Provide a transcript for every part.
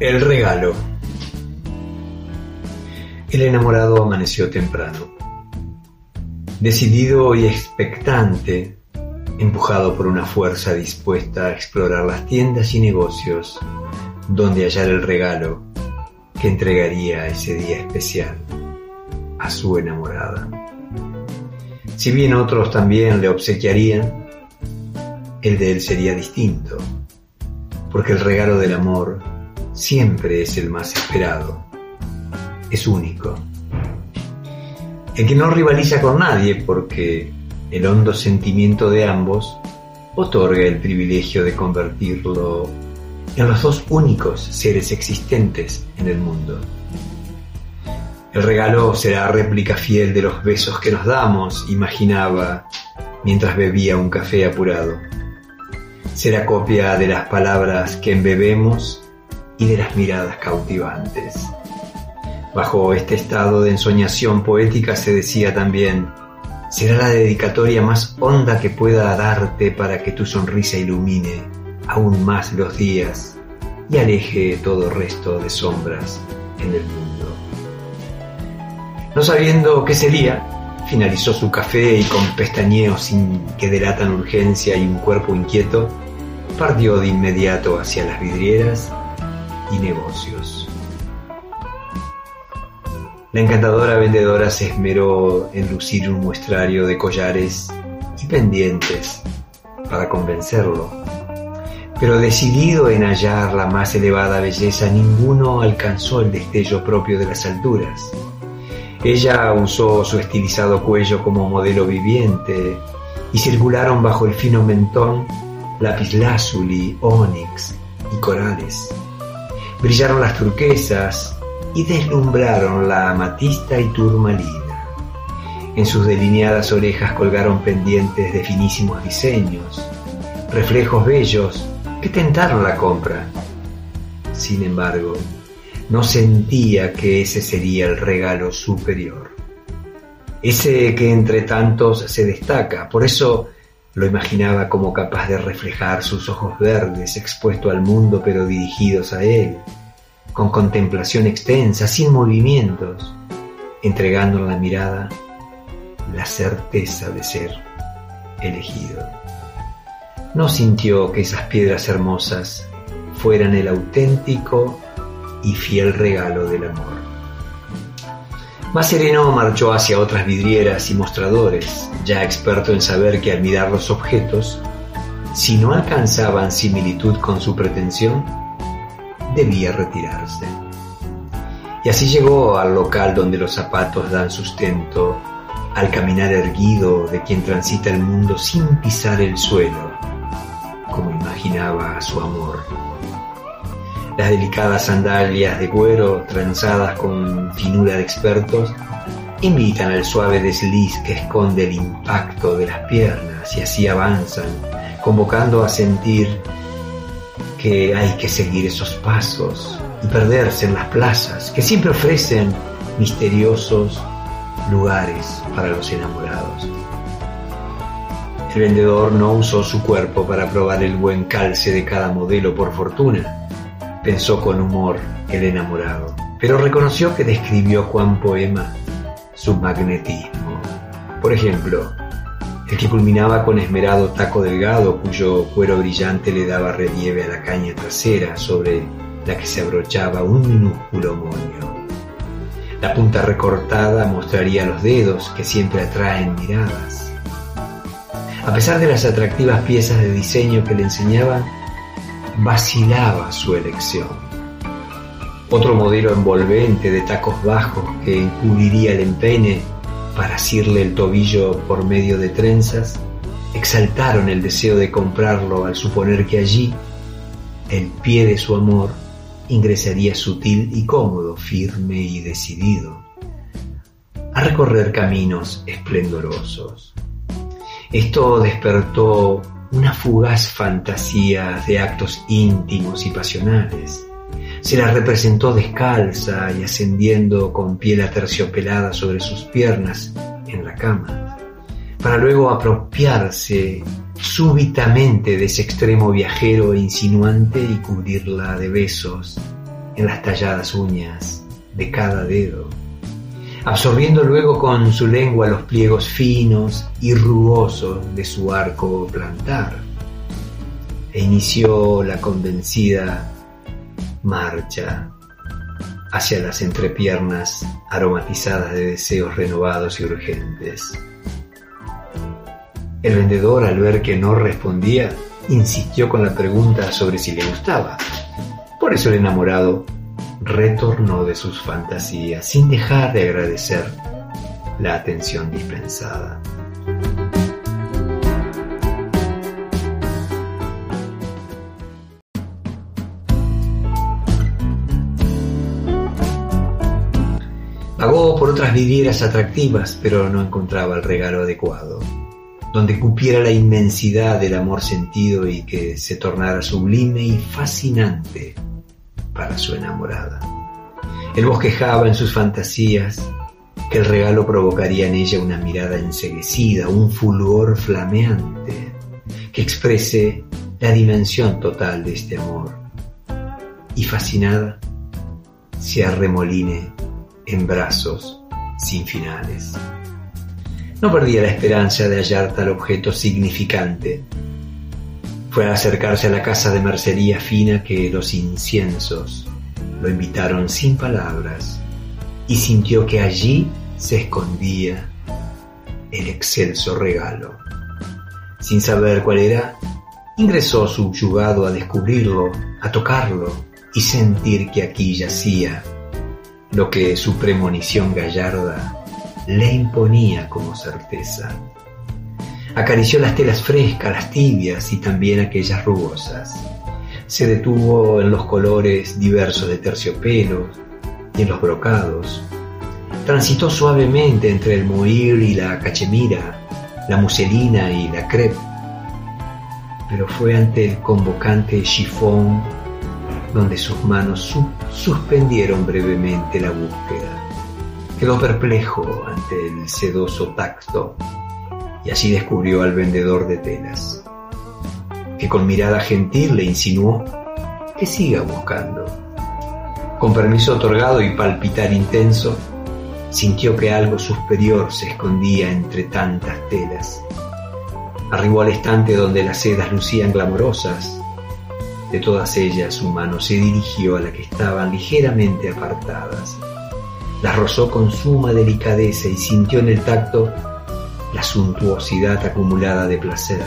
El regalo. El enamorado amaneció temprano. Decidido y expectante, empujado por una fuerza dispuesta a explorar las tiendas y negocios donde hallar el regalo que entregaría ese día especial a su enamorada. Si bien otros también le obsequiarían, el de él sería distinto, porque el regalo del amor siempre es el más esperado, es único. El que no rivaliza con nadie porque el hondo sentimiento de ambos otorga el privilegio de convertirlo en los dos únicos seres existentes en el mundo. El regalo será réplica fiel de los besos que nos damos, imaginaba mientras bebía un café apurado. Será copia de las palabras que embebemos y de las miradas cautivantes. Bajo este estado de ensoñación poética se decía también, será la dedicatoria más honda que pueda darte para que tu sonrisa ilumine aún más los días y aleje todo resto de sombras en el mundo. No sabiendo qué sería, finalizó su café y con pestañeos sin que delatan urgencia y un cuerpo inquieto, partió de inmediato hacia las vidrieras y negocios. La encantadora vendedora se esmeró en lucir un muestrario de collares y pendientes para convencerlo. Pero decidido en hallar la más elevada belleza, ninguno alcanzó el destello propio de las alturas ella usó su estilizado cuello como modelo viviente y circularon bajo el fino mentón lapislázuli, ónix y corales. Brillaron las turquesas y deslumbraron la amatista y turmalina. En sus delineadas orejas colgaron pendientes de finísimos diseños, reflejos bellos que tentaron la compra. Sin embargo, no sentía que ese sería el regalo superior. Ese que entre tantos se destaca, por eso lo imaginaba como capaz de reflejar sus ojos verdes expuesto al mundo pero dirigidos a él, con contemplación extensa, sin movimientos, entregando en la mirada la certeza de ser elegido. No sintió que esas piedras hermosas fueran el auténtico y fiel regalo del amor. Más sereno marchó hacia otras vidrieras y mostradores, ya experto en saber que al mirar los objetos, si no alcanzaban similitud con su pretensión, debía retirarse. Y así llegó al local donde los zapatos dan sustento al caminar erguido de quien transita el mundo sin pisar el suelo, como imaginaba su amor las delicadas sandalias de cuero tranzadas con finura de expertos invitan al suave desliz que esconde el impacto de las piernas y así avanzan, convocando a sentir que hay que seguir esos pasos y perderse en las plazas que siempre ofrecen misteriosos lugares para los enamorados. El vendedor no usó su cuerpo para probar el buen calce de cada modelo por fortuna pensó con humor el enamorado, pero reconoció que describió Juan Poema su magnetismo. Por ejemplo, el que culminaba con esmerado taco delgado cuyo cuero brillante le daba relieve a la caña trasera sobre la que se abrochaba un minúsculo moño. La punta recortada mostraría los dedos que siempre atraen miradas. A pesar de las atractivas piezas de diseño que le enseñaban, vacilaba su elección. Otro modelo envolvente de tacos bajos que encubriría el empeine para asirle el tobillo por medio de trenzas, exaltaron el deseo de comprarlo al suponer que allí el pie de su amor ingresaría sutil y cómodo, firme y decidido, a recorrer caminos esplendorosos. Esto despertó una fugaz fantasía de actos íntimos y pasionales. Se la representó descalza y ascendiendo con piel aterciopelada sobre sus piernas en la cama, para luego apropiarse súbitamente de ese extremo viajero e insinuante y cubrirla de besos en las talladas uñas de cada dedo, absorbiendo luego con su lengua los pliegos finos y rugosos de su arco plantar, e inició la convencida marcha hacia las entrepiernas aromatizadas de deseos renovados y urgentes. El vendedor, al ver que no respondía, insistió con la pregunta sobre si le gustaba. Por eso el enamorado retornó de sus fantasías sin dejar de agradecer la atención dispensada. Pagó por otras vidrieras atractivas, pero no encontraba el regalo adecuado, donde cupiera la inmensidad del amor sentido y que se tornara sublime y fascinante para su enamorada. Él bosquejaba en sus fantasías que el regalo provocaría en ella una mirada enseguecida, un fulgor flameante, que exprese la dimensión total de este amor. Y fascinada, se arremoline en brazos sin finales. No perdía la esperanza de hallar tal objeto significante. Fue a acercarse a la casa de mercería fina que los inciensos lo invitaron sin palabras y sintió que allí se escondía el excelso regalo. Sin saber cuál era, ingresó subyugado a descubrirlo, a tocarlo y sentir que aquí yacía lo que su premonición gallarda le imponía como certeza. Acarició las telas frescas, las tibias y también aquellas rugosas. Se detuvo en los colores diversos de terciopelo y en los brocados. Transitó suavemente entre el moir y la cachemira, la muselina y la crepe. Pero fue ante el convocante chifón donde sus manos suspendieron brevemente la búsqueda. Quedó perplejo ante el sedoso tacto y así descubrió al vendedor de telas, que con mirada gentil le insinuó que siga buscando. Con permiso otorgado y palpitar intenso, sintió que algo superior se escondía entre tantas telas. Arribó al estante donde las sedas lucían glamorosas de todas ellas su mano se dirigió a la que estaban ligeramente apartadas. Las rozó con suma delicadeza y sintió en el tacto la suntuosidad acumulada de placer.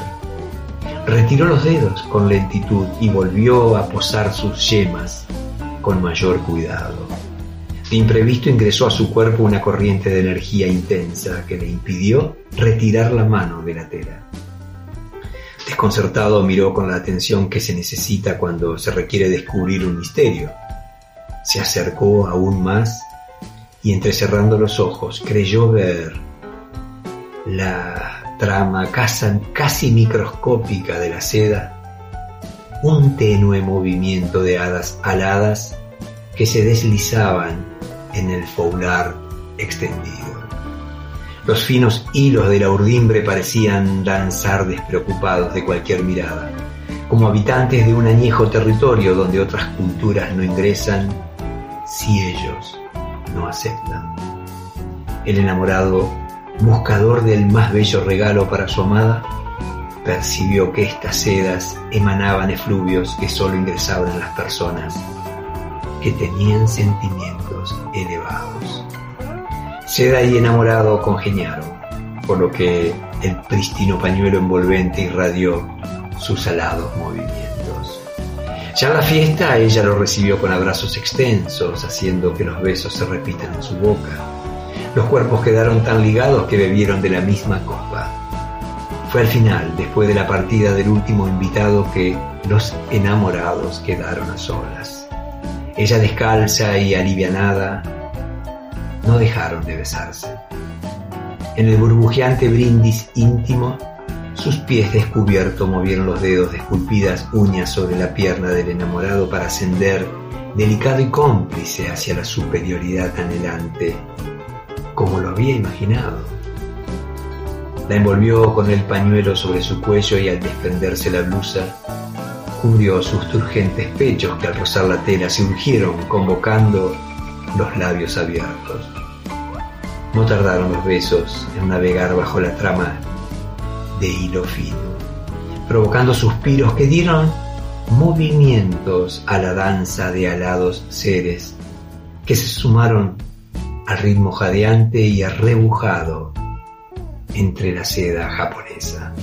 Retiró los dedos con lentitud y volvió a posar sus yemas con mayor cuidado. De imprevisto ingresó a su cuerpo una corriente de energía intensa que le impidió retirar la mano de la tela. Desconcertado miró con la atención que se necesita cuando se requiere descubrir un misterio. Se acercó aún más y entrecerrando los ojos creyó ver la trama casi microscópica de la seda, un tenue movimiento de hadas aladas que se deslizaban en el foular extendido. Los finos hilos de la urdimbre parecían danzar despreocupados de cualquier mirada, como habitantes de un añejo territorio donde otras culturas no ingresan si ellos no aceptan. El enamorado, buscador del más bello regalo para su amada, percibió que estas sedas emanaban efluvios que solo ingresaban en las personas que tenían sentimientos elevados. Seda y enamorado congeniaron, por lo que el prístino pañuelo envolvente irradió sus alados movimientos. Ya la fiesta ella lo recibió con abrazos extensos, haciendo que los besos se repitan en su boca. Los cuerpos quedaron tan ligados que bebieron de la misma copa. Fue al final, después de la partida del último invitado, que los enamorados quedaron a solas. Ella descalza y alivianada no dejaron de besarse. En el burbujeante brindis íntimo, sus pies descubiertos movieron los dedos de esculpidas uñas sobre la pierna del enamorado para ascender, delicado y cómplice, hacia la superioridad anhelante, como lo había imaginado. La envolvió con el pañuelo sobre su cuello y al desprenderse la blusa, cubrió sus turgentes pechos que al rozar la tela se urgieron convocando los labios abiertos. No tardaron los besos en navegar bajo la trama de hilo fino, provocando suspiros que dieron movimientos a la danza de alados seres que se sumaron al ritmo jadeante y arrebujado entre la seda japonesa.